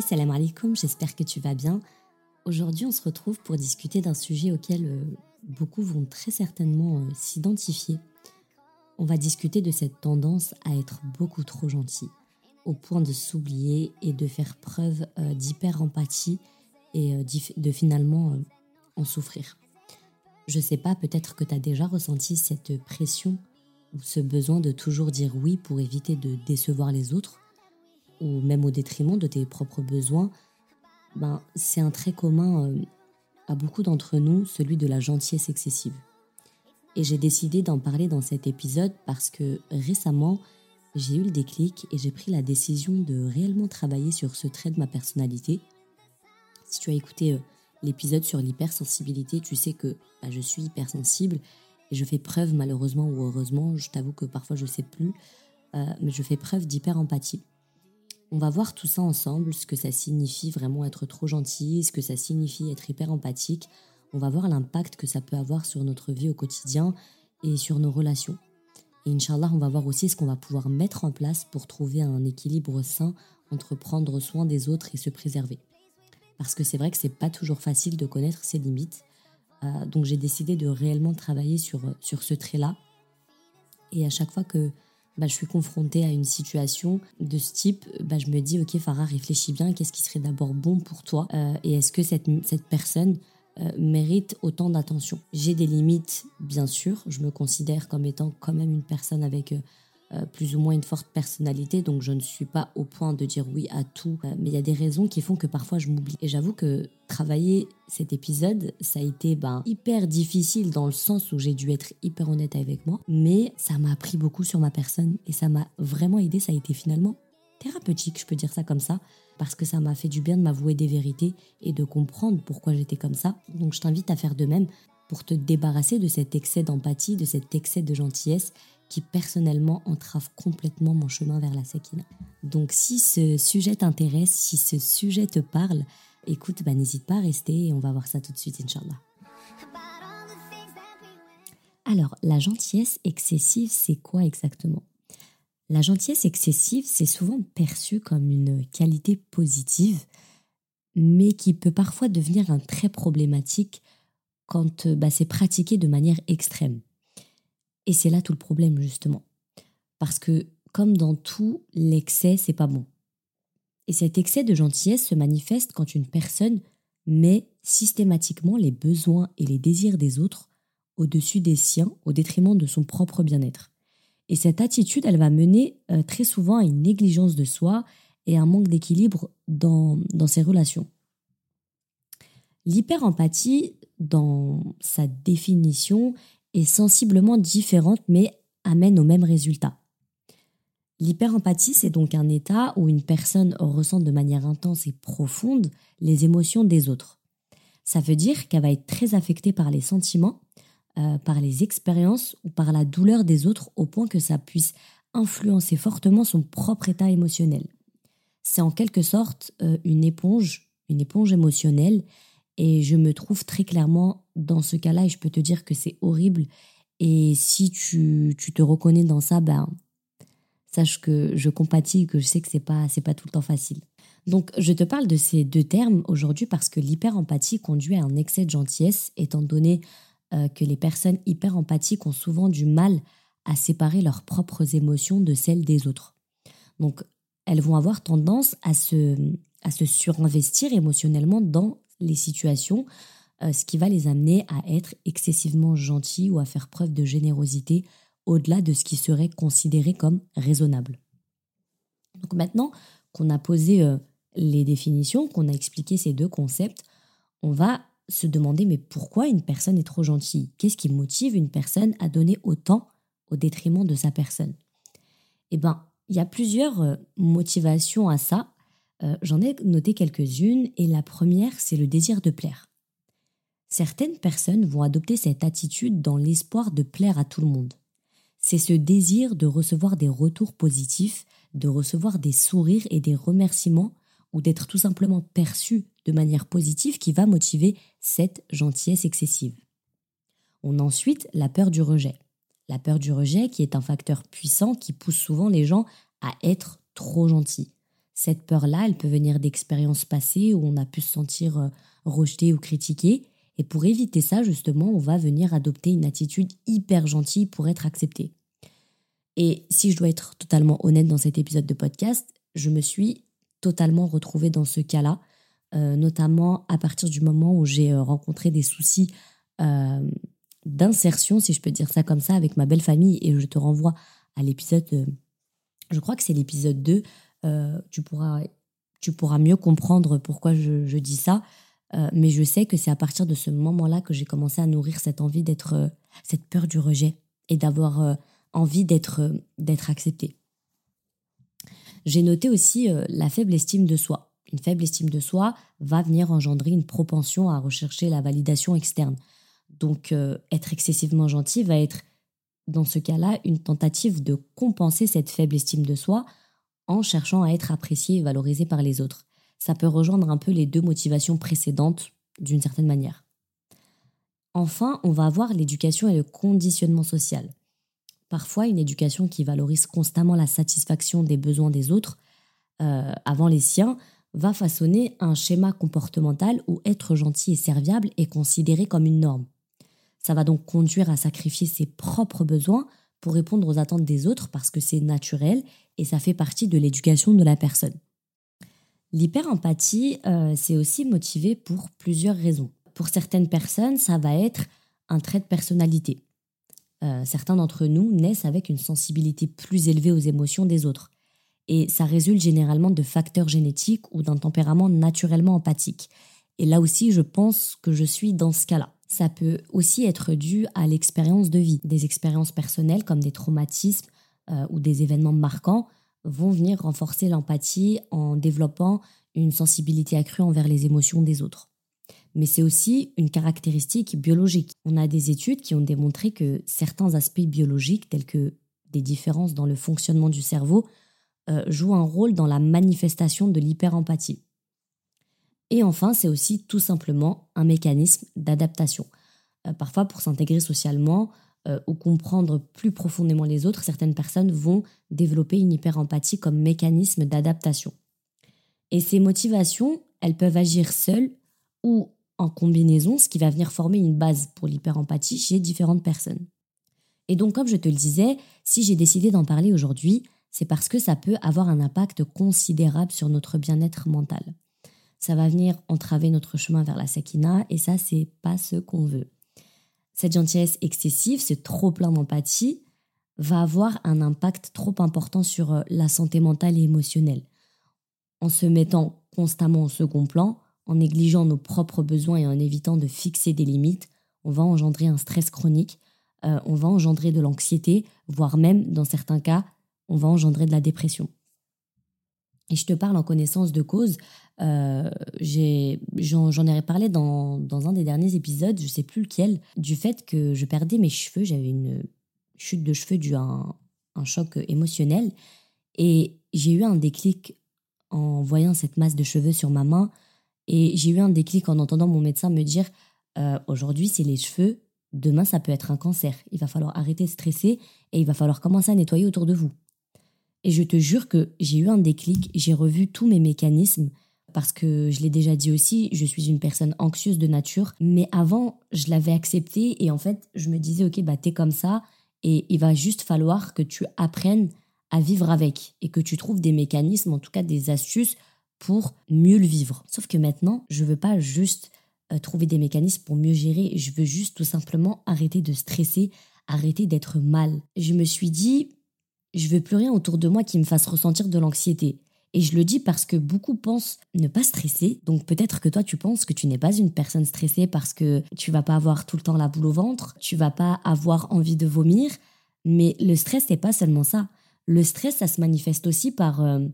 Salam alaikum, j'espère que tu vas bien. Aujourd'hui, on se retrouve pour discuter d'un sujet auquel euh, beaucoup vont très certainement euh, s'identifier. On va discuter de cette tendance à être beaucoup trop gentil, au point de s'oublier et de faire preuve euh, d'hyper-empathie et de finalement en souffrir. Je sais pas, peut-être que tu as déjà ressenti cette pression ou ce besoin de toujours dire oui pour éviter de décevoir les autres ou même au détriment de tes propres besoins, ben, c'est un trait commun euh, à beaucoup d'entre nous, celui de la gentillesse excessive. Et j'ai décidé d'en parler dans cet épisode parce que récemment, j'ai eu le déclic et j'ai pris la décision de réellement travailler sur ce trait de ma personnalité. Si tu as écouté euh, l'épisode sur l'hypersensibilité, tu sais que bah, je suis hypersensible et je fais preuve malheureusement ou heureusement, je t'avoue que parfois je ne sais plus, euh, mais je fais preuve d'hyper-empathie. On va voir tout ça ensemble, ce que ça signifie vraiment être trop gentil, ce que ça signifie être hyper empathique. On va voir l'impact que ça peut avoir sur notre vie au quotidien et sur nos relations. Et Inch'Allah, on va voir aussi ce qu'on va pouvoir mettre en place pour trouver un équilibre sain entre prendre soin des autres et se préserver. Parce que c'est vrai que c'est pas toujours facile de connaître ses limites. Euh, donc j'ai décidé de réellement travailler sur, sur ce trait-là. Et à chaque fois que bah, je suis confrontée à une situation de ce type, bah, je me dis, ok Farah, réfléchis bien, qu'est-ce qui serait d'abord bon pour toi euh, et est-ce que cette, cette personne euh, mérite autant d'attention? J'ai des limites, bien sûr, je me considère comme étant quand même une personne avec... Euh, plus ou moins une forte personnalité, donc je ne suis pas au point de dire oui à tout, euh, mais il y a des raisons qui font que parfois je m'oublie. Et j'avoue que travailler cet épisode, ça a été ben, hyper difficile dans le sens où j'ai dû être hyper honnête avec moi, mais ça m'a appris beaucoup sur ma personne et ça m'a vraiment aidé, ça a été finalement thérapeutique, je peux dire ça comme ça, parce que ça m'a fait du bien de m'avouer des vérités et de comprendre pourquoi j'étais comme ça. Donc je t'invite à faire de même pour te débarrasser de cet excès d'empathie, de cet excès de gentillesse qui personnellement entrave complètement mon chemin vers la sakina. Donc si ce sujet t'intéresse, si ce sujet te parle, écoute, bah, n'hésite pas à rester et on va voir ça tout de suite, Inch'Allah. Alors, la gentillesse excessive, c'est quoi exactement? La gentillesse excessive, c'est souvent perçu comme une qualité positive, mais qui peut parfois devenir un trait problématique quand bah, c'est pratiqué de manière extrême. Et c'est là tout le problème, justement. Parce que, comme dans tout, l'excès, c'est pas bon. Et cet excès de gentillesse se manifeste quand une personne met systématiquement les besoins et les désirs des autres au-dessus des siens, au détriment de son propre bien-être. Et cette attitude, elle va mener euh, très souvent à une négligence de soi et un manque d'équilibre dans, dans ses relations. L'hyper-empathie, dans sa définition, est sensiblement différente mais amène au même résultat. L'hyperempathie, c'est donc un état où une personne ressent de manière intense et profonde les émotions des autres. Ça veut dire qu'elle va être très affectée par les sentiments, euh, par les expériences ou par la douleur des autres au point que ça puisse influencer fortement son propre état émotionnel. C'est en quelque sorte euh, une éponge, une éponge émotionnelle et je me trouve très clairement dans ce cas-là et je peux te dire que c'est horrible. Et si tu, tu, te reconnais dans ça, ben, sache que je compatis et que je sais que c'est pas, c'est pas tout le temps facile. Donc, je te parle de ces deux termes aujourd'hui parce que l'hyper-empathie conduit à un excès de gentillesse, étant donné euh, que les personnes hyper-empathiques ont souvent du mal à séparer leurs propres émotions de celles des autres. Donc, elles vont avoir tendance à se, à se surinvestir émotionnellement dans les situations, euh, ce qui va les amener à être excessivement gentils ou à faire preuve de générosité au-delà de ce qui serait considéré comme raisonnable. Donc maintenant qu'on a posé euh, les définitions, qu'on a expliqué ces deux concepts, on va se demander mais pourquoi une personne est trop gentille? Qu'est-ce qui motive une personne à donner autant au détriment de sa personne? Eh bien, il y a plusieurs euh, motivations à ça euh, j'en ai noté quelques-unes et la première, c'est le désir de plaire. Certaines personnes vont adopter cette attitude dans l'espoir de plaire à tout le monde. C'est ce désir de recevoir des retours positifs, de recevoir des sourires et des remerciements ou d'être tout simplement perçu de manière positive qui va motiver cette gentillesse excessive. On a ensuite la peur du rejet. La peur du rejet qui est un facteur puissant qui pousse souvent les gens à être trop gentils Cette peur-là, elle peut venir d'expériences passées où on a pu se sentir euh, rejeté ou critiqué. Et pour éviter ça, justement, on va venir adopter une attitude hyper gentille pour être accepté. Et si je dois être totalement honnête dans cet épisode de podcast, je me suis totalement retrouvée dans ce cas-là, euh, notamment à partir du moment où j'ai euh, rencontré des soucis d'insertion, si je peux dire ça comme ça, avec ma belle famille. Et je te renvoie à l'épisode, je crois que c'est l'épisode 2, tu, pourras, tu pourras mieux comprendre pourquoi je, dis ça. mais je sais que c'est à partir de ce moment-là que j'ai commencé à nourrir cette envie d'être, cette peur du rejet et d'avoir envie d'être d'être accepté. J'ai noté aussi la faible estime de soi une faible estime de soi va venir engendrer une propension à rechercher la validation externe. Donc euh, être excessivement gentil va être dans ce cas-là une tentative de compenser cette faible estime de soi en cherchant à être apprécié et valorisé par les autres. Ça peut rejoindre un peu les deux motivations précédentes d'une certaine manière. Enfin, on va avoir l'éducation et le conditionnement social. Parfois, une éducation qui valorise constamment la satisfaction des besoins des autres euh, avant les siens va façonner un schéma comportemental où être gentil et serviable est considéré comme une norme. Ça va donc conduire à sacrifier ses propres besoins pour répondre aux attentes des autres parce que c'est naturel et ça fait partie de l'éducation de la personne. L'hyper-empathie, euh, c'est aussi motivé pour plusieurs raisons. Pour certaines personnes, ça va être un trait de personnalité. Euh, certains d'entre nous naissent avec une sensibilité plus élevée aux émotions des autres et ça résulte généralement de facteurs génétiques ou d'un tempérament naturellement empathique. Et là aussi, je pense que je suis dans ce cas-là. Ça peut aussi être dû à l'expérience de vie. Des expériences personnelles comme des traumatismes euh, ou des événements marquants vont venir renforcer l'empathie en développant une sensibilité accrue envers les émotions des autres. Mais c'est aussi une caractéristique biologique. On a des études qui ont démontré que certains aspects biologiques, tels que des différences dans le fonctionnement du cerveau, euh, joue un rôle dans la manifestation de l'hyperempathie. Et enfin, c'est aussi tout simplement un mécanisme d'adaptation. Euh, parfois, pour s'intégrer socialement euh, ou comprendre plus profondément les autres, certaines personnes vont développer une hyperempathie comme mécanisme d'adaptation. Et ces motivations, elles peuvent agir seules ou en combinaison, ce qui va venir former une base pour l'hyperempathie chez différentes personnes. Et donc, comme je te le disais, si j'ai décidé d'en parler aujourd'hui, c'est parce que ça peut avoir un impact considérable sur notre bien-être mental. Ça va venir entraver notre chemin vers la sakina et ça, c'est pas ce qu'on veut. Cette gentillesse excessive, ce trop plein d'empathie, va avoir un impact trop important sur euh, la santé mentale et émotionnelle. En se mettant constamment au second plan, en négligeant nos propres besoins et en évitant de fixer des limites, on va engendrer un stress chronique, euh, on va engendrer de l'anxiété, voire même, dans certains cas, on va engendrer de la dépression. Et je te parle en connaissance de cause. Euh, J'en ai parlé dans, dans, un des derniers épisodes, je sais plus lequel, du fait que je perdais mes cheveux. J'avais une chute de cheveux due à un, un choc émotionnel. Et j'ai eu un déclic en voyant cette masse de cheveux sur ma main. Et j'ai eu un déclic en entendant mon médecin me dire euh, aujourd'hui, c'est les cheveux. Demain, ça peut être un cancer. Il va falloir arrêter de stresser et il va falloir commencer à nettoyer autour de vous. Et je te jure que j'ai eu un déclic, j'ai revu tous mes mécanismes parce que je l'ai déjà dit aussi, je suis une personne anxieuse de nature, mais avant, je l'avais accepté et en fait, je me disais OK, bah t'es comme ça et il va juste falloir que tu apprennes à vivre avec et que tu trouves des mécanismes, en tout cas des astuces pour mieux le vivre. Sauf que maintenant, je veux pas juste euh, trouver des mécanismes pour mieux gérer, je veux juste tout simplement arrêter de stresser, arrêter d'être mal. Je me suis dit je veux plus rien autour de moi qui me fasse ressentir de l'anxiété. Et je le dis parce que beaucoup pensent ne pas stresser. Donc peut-être que toi tu penses que tu n'es pas une personne stressée parce que tu vas pas avoir tout le temps la boule au ventre, tu vas pas avoir envie de vomir. Mais le stress n'est pas seulement ça. Le stress, ça se manifeste aussi par, euh,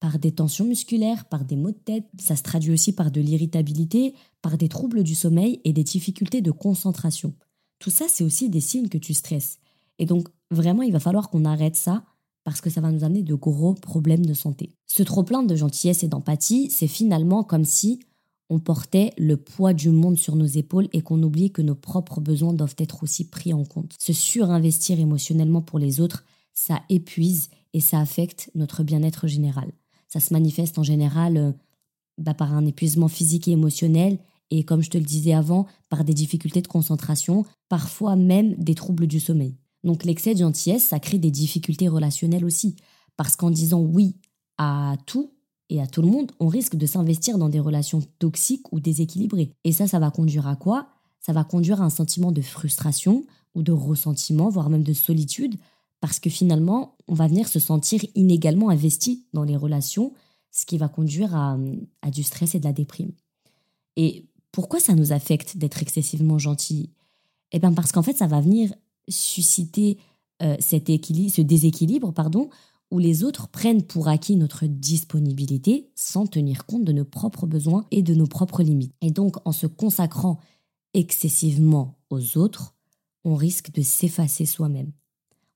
par des tensions musculaires, par des maux de tête. Ça se traduit aussi par de l'irritabilité, par des troubles du sommeil et des difficultés de concentration. Tout ça, c'est aussi des signes que tu stresses. Et donc, vraiment, il va falloir qu'on arrête ça parce que ça va nous amener de gros problèmes de santé. Ce trop-plein de gentillesse et d'empathie, c'est finalement comme si on portait le poids du monde sur nos épaules et qu'on oubliait que nos propres besoins doivent être aussi pris en compte. Se surinvestir émotionnellement pour les autres, ça épuise et ça affecte notre bien-être général. Ça se manifeste en général euh, bah, par un épuisement physique et émotionnel et comme je te le disais avant, par des difficultés de concentration, parfois même des troubles du sommeil. Donc l'excès de gentillesse, ça crée des difficultés relationnelles aussi, parce qu'en disant oui à tout et à tout le monde, on risque de s'investir dans des relations toxiques ou déséquilibrées. Et ça, ça va conduire à quoi? Ça va conduire à un sentiment de frustration ou de ressentiment, voire même de solitude, parce que finalement, on va venir se sentir inégalement investi dans les relations, ce qui va conduire à, du stress et de la déprime. Et pourquoi ça nous affecte d'être excessivement gentil Eh bien parce qu'en fait, ça va venir susciter euh, cet équilibre, ce déséquilibre pardon, où les autres prennent pour acquis notre disponibilité sans tenir compte de nos propres besoins et de nos propres limites. Et donc, en se consacrant excessivement aux autres, on risque de s'effacer soi-même.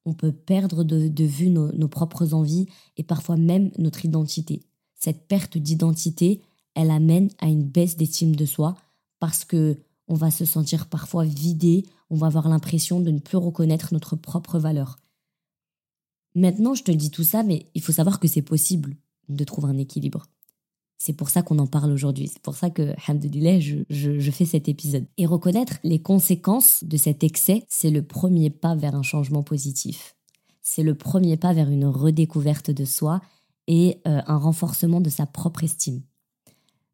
On peut perdre de, vue nos propres envies et parfois même notre identité. Cette perte d'identité, elle amène à une baisse d'estime de soi parce que on va se sentir parfois vidé, on va avoir l'impression de ne plus reconnaître notre propre valeur. Maintenant, je te dis tout ça, mais il faut savoir que c'est possible de trouver un équilibre. C'est pour ça qu'on en parle aujourd'hui. C'est pour ça que, alhamdoulilah, je, je, je fais cet épisode. Et reconnaître les conséquences de cet excès, c'est le premier pas vers un changement positif. C'est le premier pas vers une redécouverte de soi et euh, un renforcement de sa propre estime.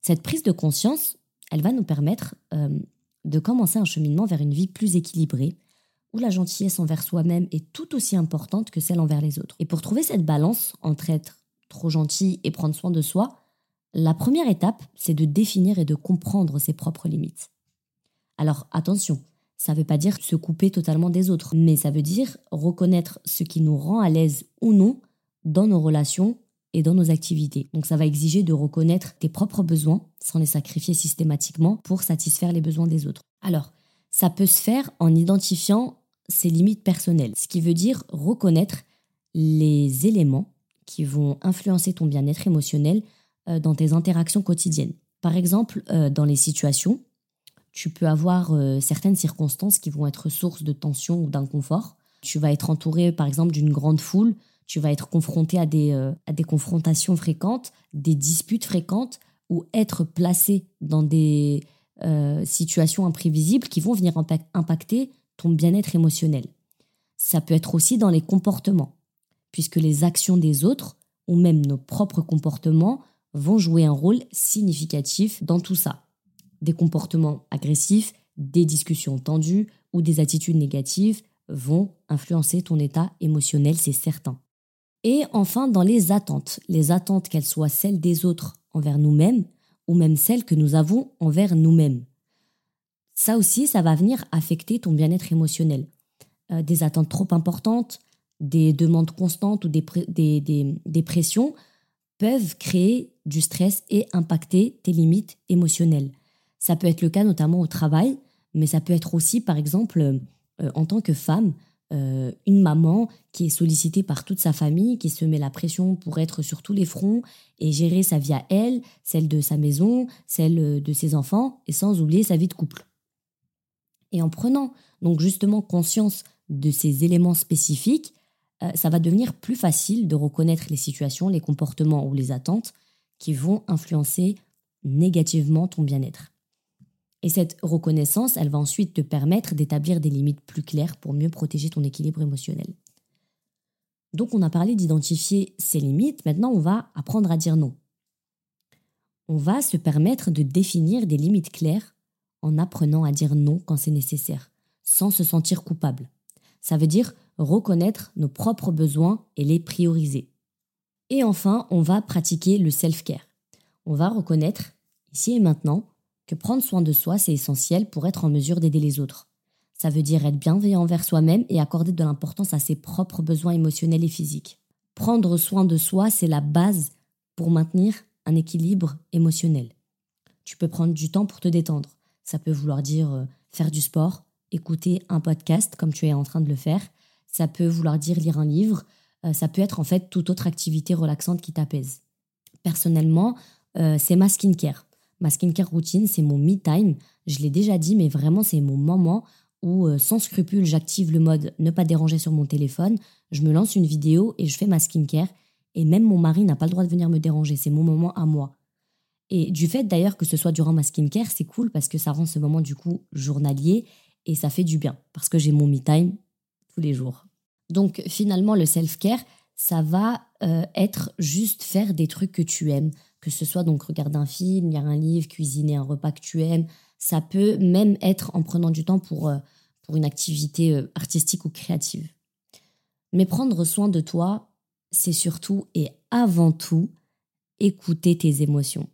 Cette prise de conscience, elle va nous permettre euh, de commencer un cheminement vers une vie plus équilibrée, où la gentillesse envers soi-même est tout aussi importante que celle envers les autres. Et pour trouver cette balance entre être trop gentil et prendre soin de soi, la première étape, c'est de définir et de comprendre ses propres limites. Alors attention, ça ne veut pas dire se couper totalement des autres, mais ça veut dire reconnaître ce qui nous rend à l'aise ou non dans nos relations et dans nos activités. Donc ça va exiger de reconnaître tes propres besoins sans les sacrifier systématiquement pour satisfaire les besoins des autres. Alors, ça peut se faire en identifiant ses limites personnelles, ce qui veut dire reconnaître les éléments qui vont influencer ton bien-être émotionnel euh, dans tes interactions quotidiennes. Par exemple, euh, dans les situations, tu peux avoir euh, certaines circonstances qui vont être source de tension ou d'inconfort. Tu vas être entouré, par exemple, d'une grande foule tu vas être confronté à des, euh, à des confrontations fréquentes, des disputes fréquentes, ou être placé dans des euh, situations imprévisibles qui vont venir impacter ton bien-être émotionnel. Ça peut être aussi dans les comportements, puisque les actions des autres, ou même nos propres comportements, vont jouer un rôle significatif dans tout ça. Des comportements agressifs, des discussions tendues ou des attitudes négatives vont influencer ton état émotionnel, c'est certain. Et enfin, dans les attentes. Les attentes, qu'elles soient celles des autres envers nous-mêmes ou même celles que nous avons envers nous-mêmes. Ça aussi, ça va venir affecter ton bien-être émotionnel. Euh, des attentes trop importantes, des demandes constantes ou des, pressions peuvent créer du stress et impacter tes limites émotionnelles. Ça peut être le cas notamment au travail, mais ça peut être aussi, par exemple, euh, en tant que femme, euh, une maman qui est sollicitée par toute sa famille, qui se met la pression pour être sur tous les fronts et gérer sa vie à elle, celle de sa maison, celle euh, de ses enfants, et sans oublier sa vie de couple. Et en prenant donc justement conscience de ces éléments spécifiques, euh, ça va devenir plus facile de reconnaître les situations, les comportements ou les attentes qui vont influencer négativement ton bien-être. Et cette reconnaissance, elle va ensuite te permettre d'établir des limites plus claires pour mieux protéger ton équilibre émotionnel. Donc on a parlé d'identifier ses limites, maintenant on va apprendre à dire non. On va se permettre de définir des limites claires en apprenant à dire non quand c'est nécessaire, sans se sentir coupable. Ça veut dire reconnaître nos propres besoins et les prioriser. Et enfin, on va pratiquer le self-care. On va reconnaître, ici et maintenant, que prendre soin de soi, c'est essentiel pour être en mesure d'aider les autres. Ça veut dire être bienveillant envers soi-même et accorder de l'importance à ses propres besoins émotionnels et physiques. Prendre soin de soi, c'est la base pour maintenir un équilibre émotionnel. Tu peux prendre du temps pour te détendre. Ça peut vouloir dire euh, faire du sport, écouter un podcast comme tu es en train de le faire. Ça peut vouloir dire lire un livre. Euh, ça peut être en fait toute autre activité relaxante qui t'apaise. Personnellement, euh, c'est ma skincare. Ma skincare routine, c'est mon me time. Je l'ai déjà dit, mais vraiment, c'est mon moment où, euh, sans scrupule, j'active le mode ne pas déranger sur mon téléphone. Je me lance une vidéo et je fais ma skincare. Et même mon mari n'a pas le droit de venir me déranger. C'est mon moment à moi. Et du fait d'ailleurs que ce soit durant ma skincare, c'est cool parce que ça rend ce moment du coup journalier et ça fait du bien parce que j'ai mon me time tous les jours. Donc finalement, le self-care, ça va euh, être juste faire des trucs que tu aimes, que ce soit donc regarder un film, lire un livre, cuisiner un repas que tu aimes. Ça peut même être en prenant du temps pour, euh, pour une activité euh, artistique ou créative. Mais prendre soin de toi, c'est surtout et avant tout écouter tes émotions.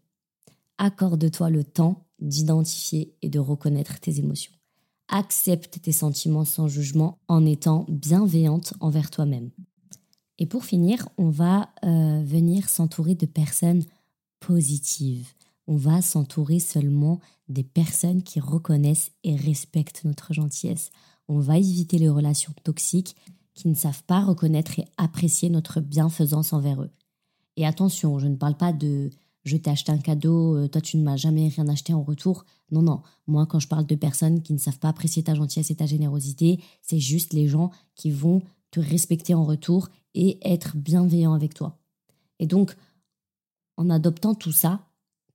Accorde-toi le temps d'identifier et de reconnaître tes émotions. Accepte tes sentiments sans jugement en étant bienveillante envers toi-même. Et pour finir, on va euh, venir s'entourer de personnes positives. On va s'entourer seulement des personnes qui reconnaissent et respectent notre gentillesse. On va éviter les relations toxiques qui ne savent pas reconnaître et apprécier notre bienfaisance envers eux. Et attention, je ne parle pas de je t'ai acheté un cadeau, euh, toi tu ne m'as jamais rien acheté en retour. Non, non. Moi, quand je parle de personnes qui ne savent pas apprécier ta gentillesse et ta générosité, c'est juste les gens qui vont te respecter en retour et être bienveillants avec toi. Et donc, en adoptant tout ça,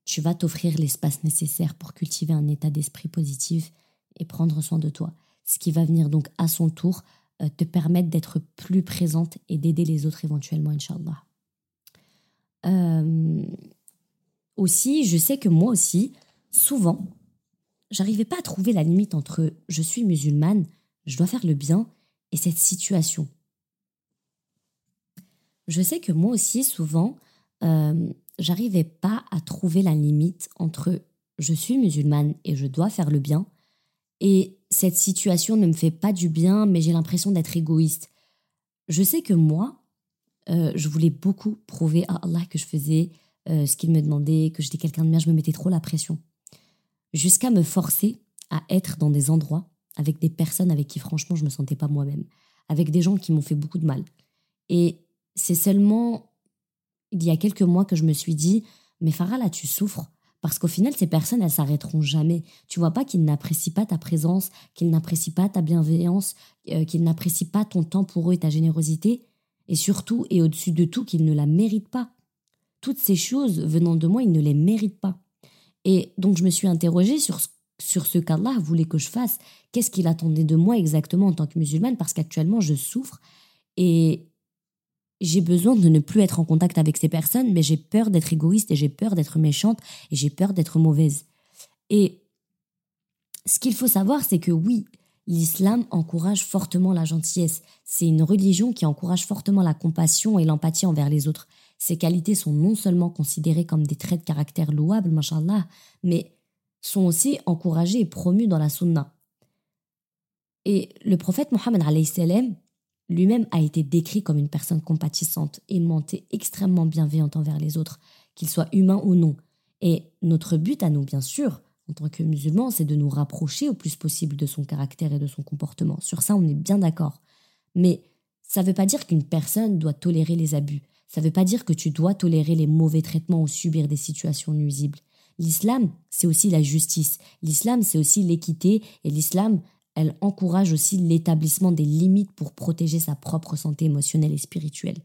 tu vas t'offrir l'espace nécessaire pour cultiver un état d'esprit positif et prendre soin de toi. Ce qui va venir donc à son tour euh, te permettre d'être plus présente et d'aider les autres éventuellement, Inch'Allah. Euh, aussi, je sais que moi aussi, souvent, j'arrivais pas à trouver la limite entre je suis musulmane, je dois faire le bien, et cette situation. Je sais que moi aussi, souvent, euh, j'arrivais pas à trouver la limite entre je suis musulmane et je dois faire le bien, et cette situation ne me fait pas du bien, mais j'ai l'impression d'être égoïste. Je sais que moi, euh, je voulais beaucoup prouver à Allah que je faisais euh, ce qu'il me demandait, que j'étais quelqu'un de bien, je me mettais trop la pression. Jusqu'à me forcer à être dans des endroits avec des personnes avec qui franchement je me sentais pas moi-même, avec des gens qui m'ont fait beaucoup de mal. Et c'est seulement il y a quelques mois que je me suis dit, mais Farah là tu souffres parce qu'au final ces personnes elles s'arrêteront jamais. Tu vois pas qu'ils n'apprécient pas ta présence, qu'ils n'apprécient pas ta bienveillance, euh, qu'ils n'apprécient pas ton temps pour eux et ta générosité, et surtout et au-dessus de tout qu'ils ne la méritent pas toutes ces choses venant de moi, il ne les mérite pas. Et donc je me suis interrogée sur, sur ce qu'Allah voulait que je fasse. Qu'est-ce qu'il attendait de moi exactement en tant que musulmane? Parce qu'actuellement, je souffre et j'ai besoin de ne plus être en contact avec ces personnes, mais j'ai peur d'être égoïste et j'ai peur d'être méchante et j'ai peur d'être mauvaise. Et ce qu'il faut savoir, c'est que oui, l'islam encourage fortement la gentillesse. C'est une religion qui encourage fortement la compassion et l'empathie envers les autres. Ces qualités sont non seulement considérées comme des traits de caractère louables, mashallah, mais sont aussi encouragées et promues dans la sunna. Et le prophète Mohammed lui-même a été décrit comme une personne compatissante, aimante et extrêmement bienveillante envers les autres, qu'ils soient humains ou non. Et notre but à nous, bien sûr, en tant que musulmans, c'est de nous rapprocher au plus possible de son caractère et de son comportement. Sur ça, on est bien d'accord. Mais ça ne veut pas dire qu'une personne doit tolérer les abus. Ça ne veut pas dire que tu dois tolérer les mauvais traitements ou subir des situations nuisibles. L'islam, c'est aussi la justice. L'islam, c'est aussi l'équité. Et l'islam, elle encourage aussi l'établissement des limites pour protéger sa propre santé émotionnelle et spirituelle.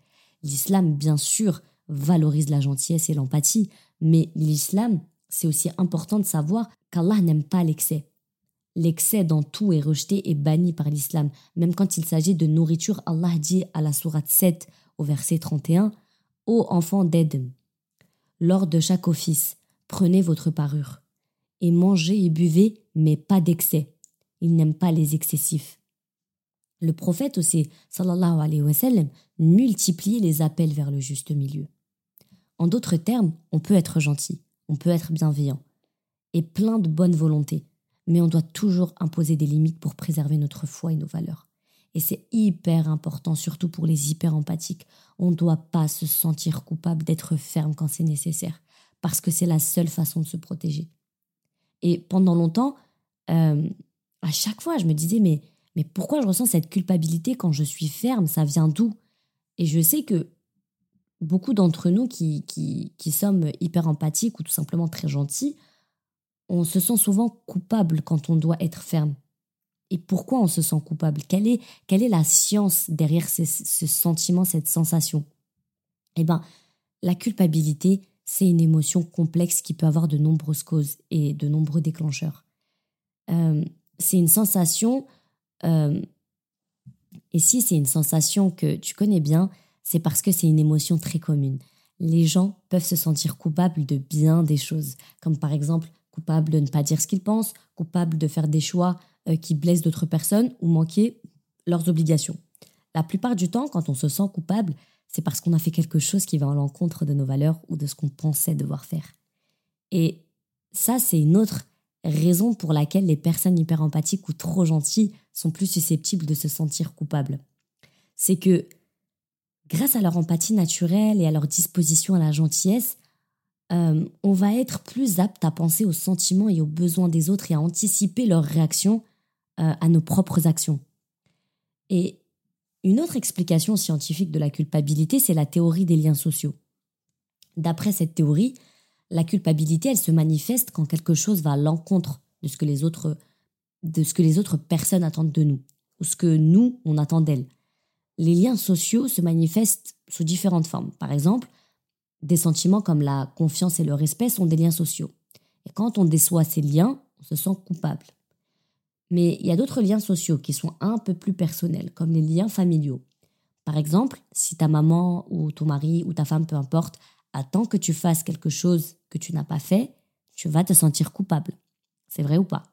L'islam, bien sûr, valorise la gentillesse et l'empathie, mais l'islam, c'est aussi important de savoir qu'Allah n'aime pas l'excès. L'excès dans tout est rejeté et banni par l'islam. Même quand il s'agit de nourriture, Allah dit à la sourate 7 au verset 31, Ô enfants d'Eden, lors de chaque office, prenez votre parure, et mangez et buvez, mais pas d'excès. Il n'aime pas les excessifs. Le prophète aussi, sallallahu alayhi wa sallam, multipliait les appels vers le juste milieu. En d'autres termes, on peut être gentil, on peut être bienveillant, et plein de bonne volonté, mais on doit toujours imposer des limites pour préserver notre foi et nos valeurs. Et c'est hyper important, surtout pour les hyper empathiques. On ne doit pas se sentir coupable d'être ferme quand c'est nécessaire, parce que c'est la seule façon de se protéger. Et pendant longtemps, euh, à chaque fois, je me disais, mais, mais pourquoi je ressens cette culpabilité quand je suis ferme? Ça vient d'où? Et je sais que beaucoup d'entre nous qui, qui, qui sommes hyper empathiques ou tout simplement très gentils, on se sent souvent coupable quand on doit être ferme. Et pourquoi on se sent coupable? Quelle est, quelle est la science derrière ce, sentiment, cette sensation? Eh bien, la culpabilité, c'est une émotion complexe qui peut avoir de nombreuses causes et de nombreux déclencheurs. Euh, c'est une sensation, euh, et si c'est une sensation que tu connais bien, c'est parce que c'est une émotion très commune. Les gens peuvent se sentir coupables de bien des choses, comme par exemple coupable de ne pas dire ce qu'ils pensent, coupable de faire des choix euh, qui blessent d'autres personnes ou manquer leurs obligations. La plupart du temps, quand on se sent coupable, c'est parce qu'on a fait quelque chose qui va à l'encontre de nos valeurs ou de ce qu'on pensait devoir faire. Et ça, c'est une autre raison pour laquelle les personnes hyper empathiques ou trop gentilles sont plus susceptibles de se sentir coupables. C'est que grâce à leur empathie naturelle et à leur disposition à la gentillesse, euh, on va être plus apte à penser aux sentiments et aux besoins des autres et à anticiper leurs réactions euh, à nos propres actions. Et une autre explication scientifique de la culpabilité, c'est la théorie des liens sociaux. D'après cette théorie, la culpabilité, elle se manifeste quand quelque chose va à l'encontre de ce que les autres de ce que les autres personnes attendent de nous ou ce que nous on attend d'elles. Les liens sociaux se manifestent sous différentes formes. Par exemple, des sentiments comme la confiance et le respect sont des liens sociaux. Et quand on déçoit ces liens, on se sent coupable. Mais il y a d'autres liens sociaux qui sont un peu plus personnels, comme les liens familiaux. Par exemple, si ta maman ou ton mari ou ta femme, peu importe, attend que tu fasses quelque chose que tu n'as pas fait, tu vas te sentir coupable. C'est vrai ou pas?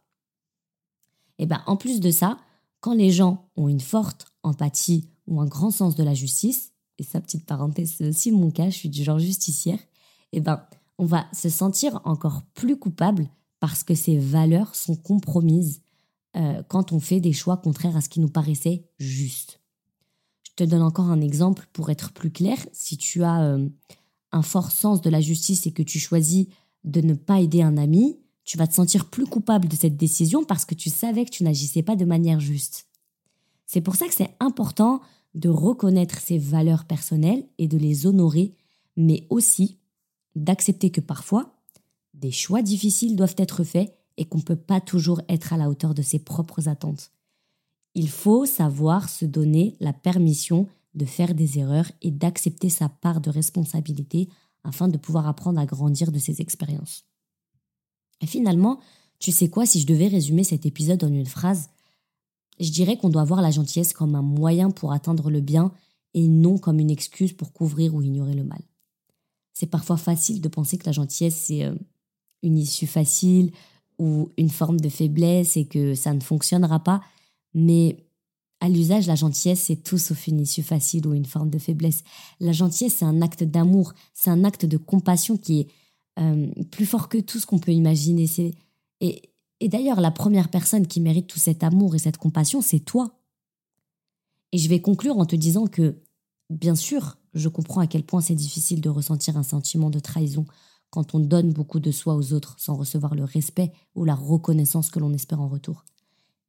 Eh bien, en plus de ça, quand les gens ont une forte empathie ou un grand sens de la justice, et sa petite parenthèse, c'est aussi mon cas, je suis du genre justicière, eh ben, on va se sentir encore plus coupable parce que ces valeurs sont compromises euh, quand on fait des choix contraires à ce qui nous paraissait juste. Je te donne encore un exemple pour être plus clair. Si tu as euh, un fort sens de la justice et que tu choisis de ne pas aider un ami, tu vas te sentir plus coupable de cette décision parce que tu savais que tu n'agissais pas de manière juste. C'est pour ça que c'est important de reconnaître ses valeurs personnelles et de les honorer, mais aussi d'accepter que parfois, des choix difficiles doivent être faits et qu'on ne peut pas toujours être à la hauteur de ses propres attentes. Il faut savoir se donner la permission de faire des erreurs et d'accepter sa part de responsabilité afin de pouvoir apprendre à grandir de ses expériences. Et finalement, tu sais quoi, si je devais résumer cet épisode en une phrase, je dirais qu'on doit voir la gentillesse comme un moyen pour atteindre le bien et non comme une excuse pour couvrir ou ignorer le mal. C'est parfois facile de penser que la gentillesse, c'est euh, une issue facile ou une forme de faiblesse et que ça ne fonctionnera pas, mais à l'usage, la gentillesse, c'est tout sauf une issue facile ou une forme de faiblesse. La gentillesse, c'est un acte d'amour, c'est un acte de compassion qui est euh, plus fort que tout ce qu'on peut imaginer. Et, et d'ailleurs, la première personne qui mérite tout cet amour et cette compassion, c'est toi. Et je vais conclure en te disant que, bien sûr, je comprends à quel point c'est difficile de ressentir un sentiment de trahison quand on donne beaucoup de soi aux autres sans recevoir le respect ou la reconnaissance que l'on espère en retour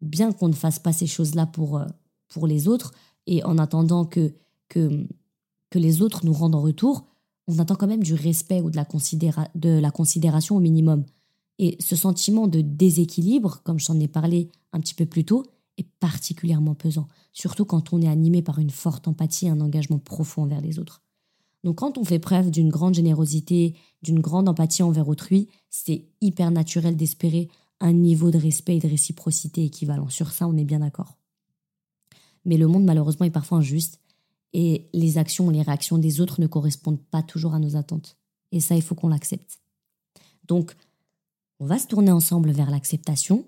bien qu'on ne fasse pas ces choses-là pour, euh, pour les autres, et en attendant que, que, que les autres nous rendent en retour, on attend quand même du respect ou de la, de la considération au minimum. Et ce sentiment de déséquilibre, comme je t'en ai parlé un petit peu plus tôt, est particulièrement pesant, surtout quand on est animé par une forte empathie et un engagement profond envers les autres. Donc quand on fait preuve d'une grande générosité, d'une grande empathie envers autrui, c'est hyper naturel d'espérer un niveau de respect et de réciprocité équivalent. Sur ça, on est bien d'accord. Mais le monde, malheureusement, est parfois injuste et les actions ou les réactions des autres ne correspondent pas toujours à nos attentes. Et ça, il faut qu'on l'accepte. Donc, on va se tourner ensemble vers l'acceptation,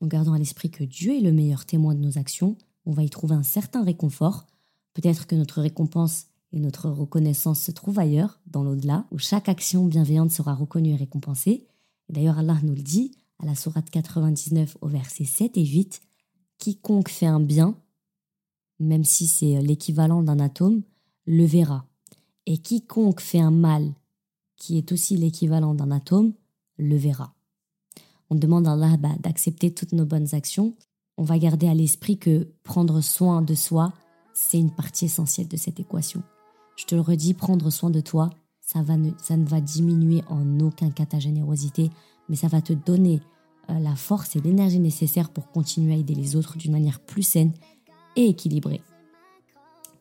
en gardant à l'esprit que Dieu est le meilleur témoin de nos actions. On va y trouver un certain réconfort. Peut-être que notre récompense et notre reconnaissance se trouvent ailleurs, dans l'au-delà, où chaque action bienveillante sera reconnue et récompensée. Et d'ailleurs, Allah nous le dit, à la sourate 99 au verset 7 et 8, quiconque fait un bien, même si c'est l'équivalent d'un atome, le verra. Et quiconque fait un mal, qui est aussi l'équivalent d'un atome, le verra. On demande à Allah bah, d'accepter toutes nos bonnes actions. On va garder à l'esprit que prendre soin de soi, c'est une partie essentielle de cette équation. Je te le redis, prendre soin de toi, ça, va ça ne va diminuer en aucun cas ta générosité, mais ça va te donner euh, la force et l'énergie nécessaires pour continuer à aider les autres d'une manière plus saine et équilibrée.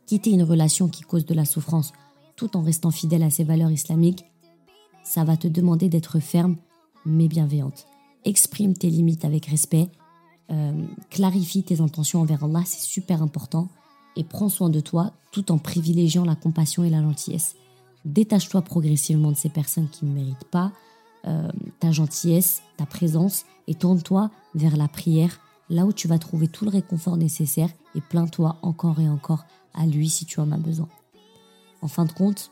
Quitter une relation qui cause de la souffrance tout en restant fidèle à ses valeurs islamiques, ça va te demander d'être ferme mais bienveillante. Exprime tes limites avec respect, euh, clarifie tes intentions envers Allah, c'est super important, et prends soin de toi tout en privilégiant la compassion et la gentillesse. Détache-toi progressivement de ces personnes qui ne méritent pas euh, ta gentillesse, ta présence, et tourne-toi vers la prière, là où tu vas trouver tout le réconfort nécessaire, et plains-toi encore et encore à lui si tu en as besoin. En fin de compte,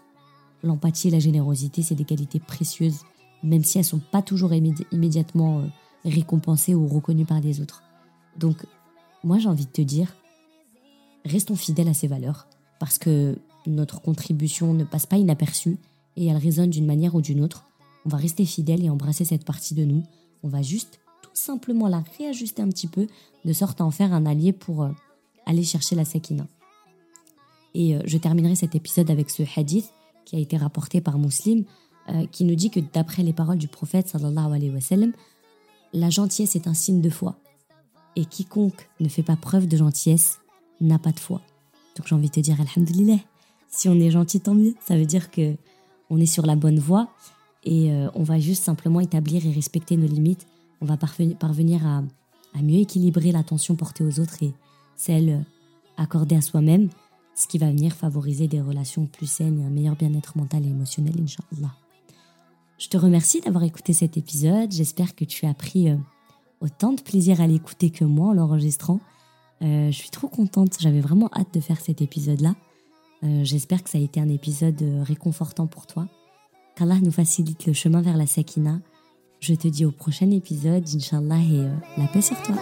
l'empathie et la générosité, c'est des qualités précieuses, même si elles ne sont pas toujours immédiatement euh, récompensées ou reconnues par les autres. Donc, moi j'ai envie de te dire, restons fidèles à ces valeurs, parce que notre contribution ne passe pas inaperçue et elle résonne d'une manière ou d'une autre. On va rester fidèle et embrasser cette partie de nous. On va juste tout simplement la réajuster un petit peu, de sorte à en faire un allié pour euh, aller chercher la sakina. Et euh, je terminerai cet épisode avec ce hadith qui a été rapporté par Muslim, euh, qui nous dit que d'après les paroles du prophète sallallahu la gentillesse est un signe de foi. Et quiconque ne fait pas preuve de gentillesse n'a pas de foi. Donc j'ai envie de te dire, alhamdulillah, si on est gentil, tant mieux. Ça veut dire que on est sur la bonne voie et euh, on va juste simplement établir et respecter nos limites. On va parvenir à, mieux équilibrer l'attention portée aux autres et celle accordée à soi-même, ce qui va venir favoriser des relations plus saines et un meilleur bien-être mental et émotionnel, Inch'Allah. Je te remercie d'avoir écouté cet épisode. J'espère que tu as pris euh, autant de plaisir à l'écouter que moi en l'enregistrant. Euh, je suis trop contente, j'avais vraiment hâte de faire cet épisode-là. Euh, j'espère que ça a été un épisode euh, réconfortant pour toi qu'Allah nous facilite le chemin vers la Sakina. Je te dis au prochain épisode, Inch'Allah, et euh, la paix sur toi.